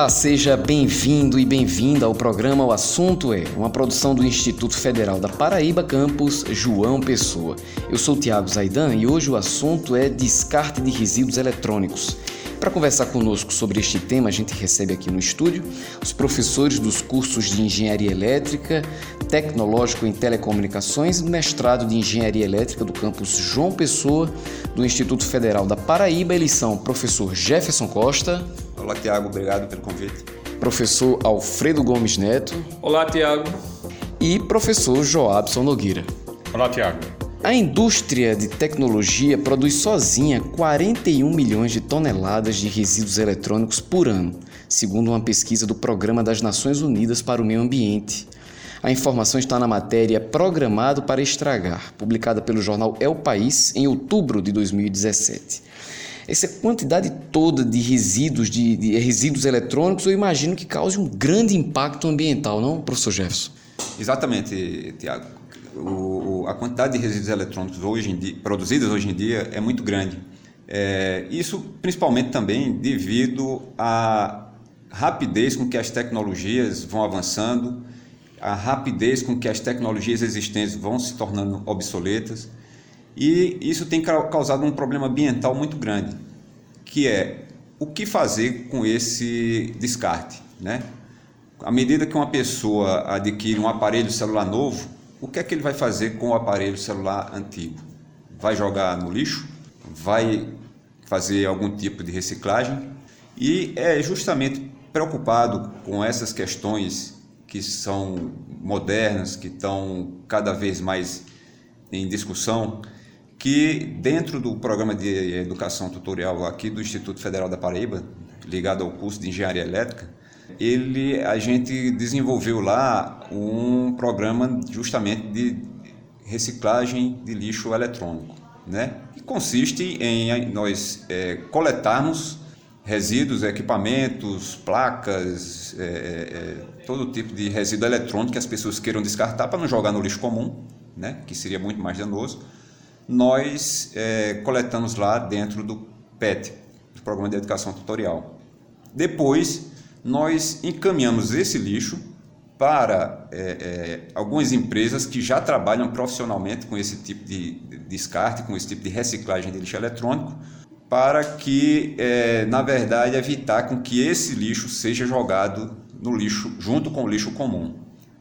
Olá, seja bem-vindo e bem-vinda ao programa O Assunto é, uma produção do Instituto Federal da Paraíba, campus João Pessoa. Eu sou Tiago Zaidan e hoje o assunto é descarte de resíduos eletrônicos. Para conversar conosco sobre este tema, a gente recebe aqui no estúdio os professores dos cursos de Engenharia Elétrica, Tecnológico em Telecomunicações e mestrado de Engenharia Elétrica do campus João Pessoa, do Instituto Federal da Paraíba. Eles são professor Jefferson Costa. Olá, Tiago, obrigado pelo convite. Professor Alfredo Gomes Neto. Olá, Tiago. E professor Joabson Nogueira. Olá, Tiago. A indústria de tecnologia produz sozinha 41 milhões de toneladas de resíduos eletrônicos por ano, segundo uma pesquisa do Programa das Nações Unidas para o Meio Ambiente. A informação está na matéria Programado para Estragar, publicada pelo jornal El País em outubro de 2017. Essa quantidade toda de resíduos, de, de resíduos eletrônicos, eu imagino que cause um grande impacto ambiental, não, professor Jefferson? Exatamente, Tiago o, a quantidade de resíduos eletrônicos hoje dia, produzidos hoje em dia é muito grande. É, isso principalmente também devido à rapidez com que as tecnologias vão avançando, a rapidez com que as tecnologias existentes vão se tornando obsoletas, e isso tem causado um problema ambiental muito grande, que é o que fazer com esse descarte, né? À medida que uma pessoa adquire um aparelho celular novo, o que é que ele vai fazer com o aparelho celular antigo? Vai jogar no lixo? Vai fazer algum tipo de reciclagem? E é justamente preocupado com essas questões que são modernas, que estão cada vez mais em discussão, que dentro do programa de educação tutorial aqui do Instituto Federal da Paraíba, ligado ao curso de Engenharia Elétrica, ele, a gente desenvolveu lá um programa justamente de reciclagem de lixo eletrônico, né? Que consiste em nós é, coletarmos resíduos, equipamentos, placas, é, é, todo tipo de resíduo eletrônico que as pessoas queiram descartar para não jogar no lixo comum, né? Que seria muito mais danoso. Nós é, coletamos lá dentro do PET, do Programa de Educação Tutorial. Depois nós encaminhamos esse lixo para é, é, algumas empresas que já trabalham profissionalmente com esse tipo de descarte, com esse tipo de reciclagem de lixo eletrônico, para que, é, na verdade, evitar com que esse lixo seja jogado no lixo junto com o lixo comum.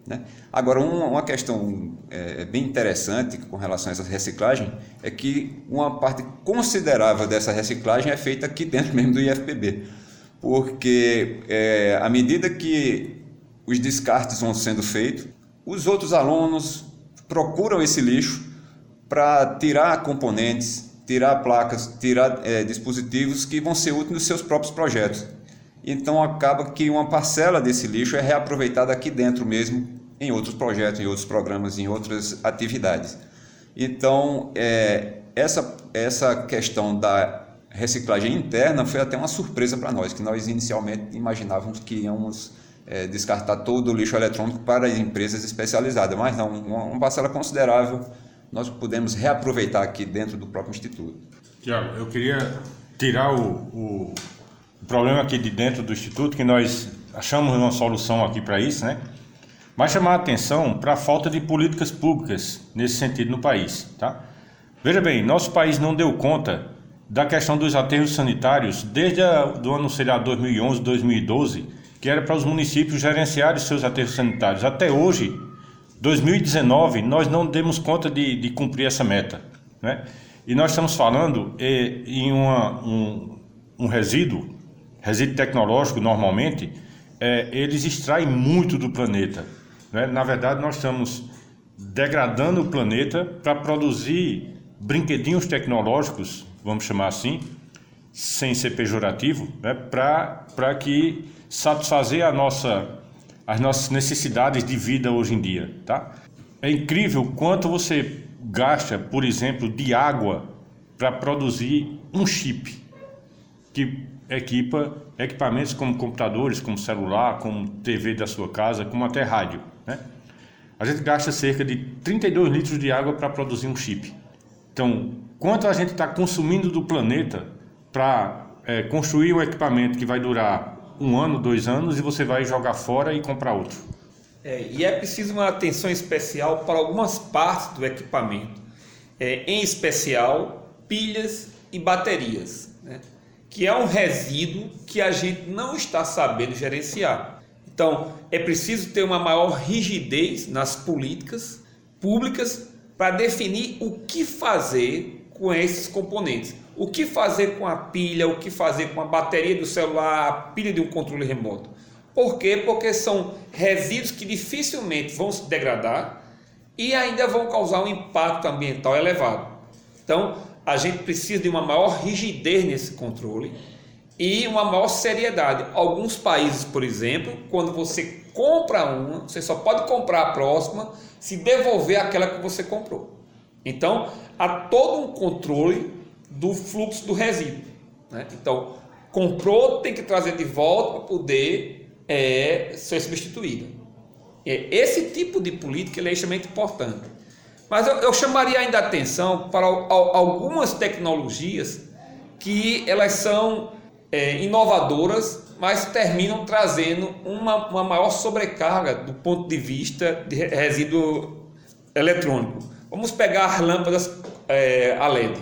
Né? Agora, uma, uma questão é, bem interessante com relação a essa reciclagem é que uma parte considerável dessa reciclagem é feita aqui dentro mesmo do IFPB porque é, à medida que os descartes vão sendo feitos, os outros alunos procuram esse lixo para tirar componentes, tirar placas, tirar é, dispositivos que vão ser úteis nos seus próprios projetos. Então acaba que uma parcela desse lixo é reaproveitada aqui dentro mesmo, em outros projetos, em outros programas, em outras atividades. Então, é, essa, essa questão da reciclagem interna foi até uma surpresa para nós, que nós inicialmente imaginávamos que íamos é, descartar todo o lixo eletrônico para as empresas especializadas, mas não, uma, uma parcela considerável nós pudemos reaproveitar aqui dentro do próprio Instituto. Tiago, eu queria tirar o, o, o problema aqui de dentro do Instituto, que nós achamos uma solução aqui para isso, né? mas chamar a atenção para a falta de políticas públicas nesse sentido no país. Tá? Veja bem, nosso país não deu conta da questão dos aterros sanitários desde o ano sei lá, 2011, 2012, que era para os municípios gerenciarem seus aterros sanitários. Até hoje, 2019, nós não demos conta de, de cumprir essa meta. Né? E nós estamos falando eh, em uma, um, um resíduo, resíduo tecnológico normalmente, eh, eles extraem muito do planeta. Né? Na verdade, nós estamos degradando o planeta para produzir brinquedinhos tecnológicos vamos chamar assim, sem ser pejorativo, né, para que satisfazer a nossa, as nossas necessidades de vida hoje em dia. Tá? É incrível quanto você gasta, por exemplo, de água para produzir um chip que equipa equipamentos como computadores, como celular, como TV da sua casa, como até rádio. Né? A gente gasta cerca de 32 litros de água para produzir um chip. Então, quanto a gente está consumindo do planeta para é, construir um equipamento que vai durar um ano, dois anos e você vai jogar fora e comprar outro. É, e é preciso uma atenção especial para algumas partes do equipamento, é, em especial pilhas e baterias, né? que é um resíduo que a gente não está sabendo gerenciar. Então, é preciso ter uma maior rigidez nas políticas públicas para definir o que fazer com esses componentes. O que fazer com a pilha, o que fazer com a bateria do celular, a pilha de um controle remoto. Por quê? Porque são resíduos que dificilmente vão se degradar e ainda vão causar um impacto ambiental elevado. Então, a gente precisa de uma maior rigidez nesse controle e uma maior seriedade. Alguns países, por exemplo, quando você compra uma, você só pode comprar a próxima se devolver aquela que você comprou. Então, há todo um controle do fluxo do resíduo. Né? Então, comprou, tem que trazer de volta para poder é, ser substituída. É, esse tipo de política é extremamente importante. Mas eu, eu chamaria ainda a atenção para algumas tecnologias que elas são é, inovadoras, mas terminam trazendo uma, uma maior sobrecarga do ponto de vista de resíduo eletrônico. Vamos pegar as lâmpadas é, a LED.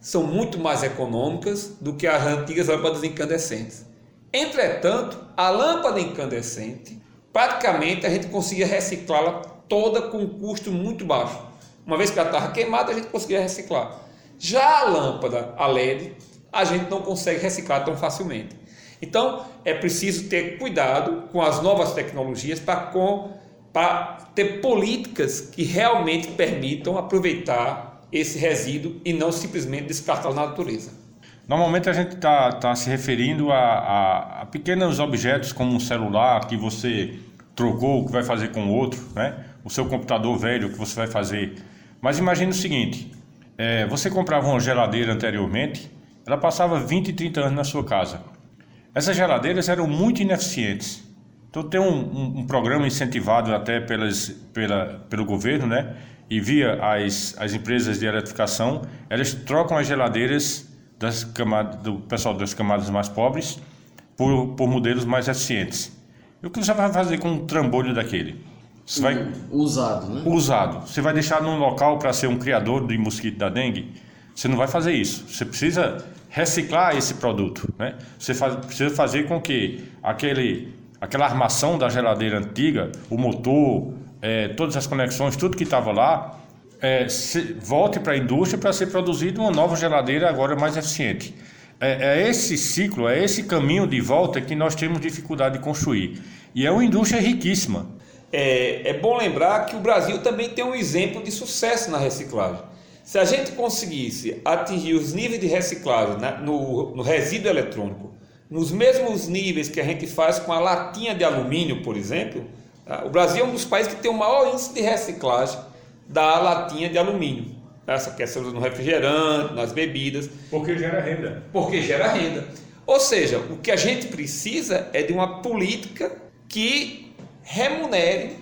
São muito mais econômicas do que as antigas lâmpadas incandescentes. Entretanto, a lâmpada incandescente, praticamente a gente conseguia reciclá-la toda com um custo muito baixo. Uma vez que ela estava queimada, a gente conseguia reciclar. Já a lâmpada a LED, a gente não consegue reciclar tão facilmente. Então, é preciso ter cuidado com as novas tecnologias para ter políticas que realmente permitam aproveitar esse resíduo e não simplesmente descartá-lo na natureza. Normalmente a gente está tá se referindo a, a, a, pequenos objetos como um celular que você trocou, que vai fazer com outro, né? o seu computador velho que você vai fazer. Mas imagine o seguinte: é, você comprava uma geladeira anteriormente, ela passava 20, 30 anos na sua casa. Essas geladeiras eram muito ineficientes. Então tem um, um, um programa incentivado até pelas, pela, pelo governo, né? E via as, as empresas de eletrificação, elas trocam as geladeiras das camadas, do pessoal das camadas mais pobres por, por modelos mais eficientes. E o que você vai fazer com um trambolho daquele? Você vai usado, né? Usado. Você vai deixar num local para ser um criador de mosquito da dengue? Você não vai fazer isso. Você precisa reciclar esse produto, né? Você faz, precisa fazer com que aquele, aquela armação da geladeira antiga, o motor, é, todas as conexões, tudo que estava lá, é, se, volte para a indústria para ser produzida uma nova geladeira agora mais eficiente. É, é, esse ciclo, é esse caminho de volta que nós temos dificuldade de construir. E é uma indústria riquíssima. É, é bom lembrar que o Brasil também tem um exemplo de sucesso na reciclagem. Se a gente conseguisse atingir os níveis de reciclagem no, no resíduo eletrônico, nos mesmos níveis que a gente faz com a latinha de alumínio, por exemplo, tá? o Brasil é um dos países que tem o maior índice de reciclagem da latinha de alumínio. Essa que é no refrigerante, nas bebidas. Porque gera renda. Porque gera renda. Ou seja, o que a gente precisa é de uma política que remunere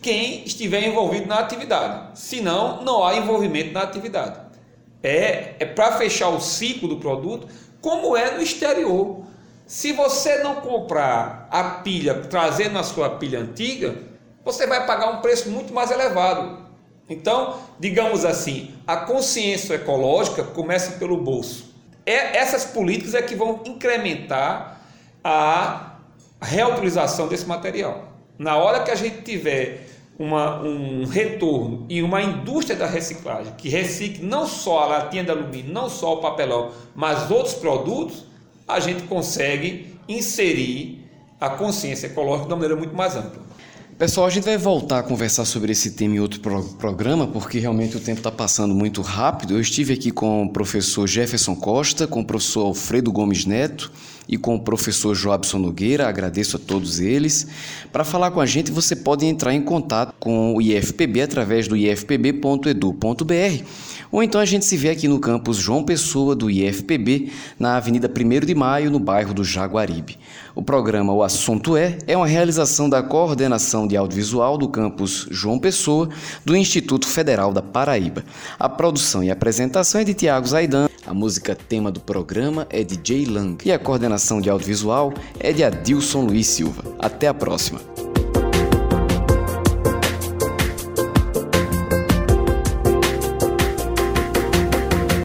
quem estiver envolvido na atividade. Senão, não há envolvimento na atividade. É, é para fechar o ciclo do produto, como é no exterior. Se você não comprar a pilha trazendo a sua pilha antiga, você vai pagar um preço muito mais elevado. Então, digamos assim, a consciência ecológica começa pelo bolso. É, essas políticas é que vão incrementar a reutilização desse material. Na hora que a gente tiver uma, um retorno e uma indústria da reciclagem que recicle não só a latinha de alumínio, não só o papelão, mas outros produtos, a gente consegue inserir a consciência ecológica de uma maneira muito mais ampla. Pessoal, a gente vai voltar a conversar sobre esse tema em outro pro programa, porque realmente o tempo está passando muito rápido. Eu estive aqui com o professor Jefferson Costa, com o professor Alfredo Gomes Neto e com o professor Joabson Nogueira, agradeço a todos eles. Para falar com a gente, você pode entrar em contato com o IFPB através do ifpb.edu.br ou então a gente se vê aqui no campus João Pessoa do IFPB, na Avenida 1 de Maio, no bairro do Jaguaribe. O programa O Assunto É é uma realização da coordenação de audiovisual do campus João Pessoa do Instituto Federal da Paraíba. A produção e apresentação é de Tiago Zaidan. A música tema do programa é de Jay Lang e a coordenação de audiovisual é de Adilson Luiz Silva. Até a próxima!